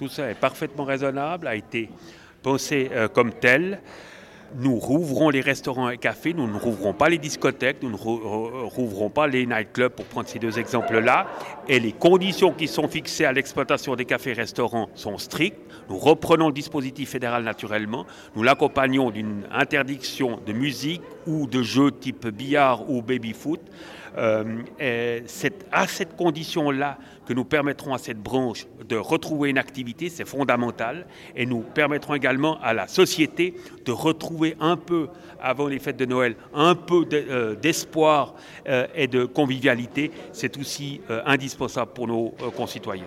Tout ça est parfaitement raisonnable, a été pensé euh, comme tel. Nous rouvrons les restaurants et cafés, nous ne rouvrons pas les discothèques, nous ne rouvrons pas les nightclubs pour prendre ces deux exemples-là. Et les conditions qui sont fixées à l'exploitation des cafés et restaurants sont strictes. Nous reprenons le dispositif fédéral naturellement. Nous l'accompagnons d'une interdiction de musique ou de jeux type billard ou baby-foot. Euh, c'est à cette condition-là que nous permettrons à cette branche de retrouver une activité, c'est fondamental, et nous permettrons également à la société de retrouver un peu, avant les fêtes de Noël, un peu euh, d'espoir euh, et de convivialité. C'est aussi indispensable pour nos concitoyens.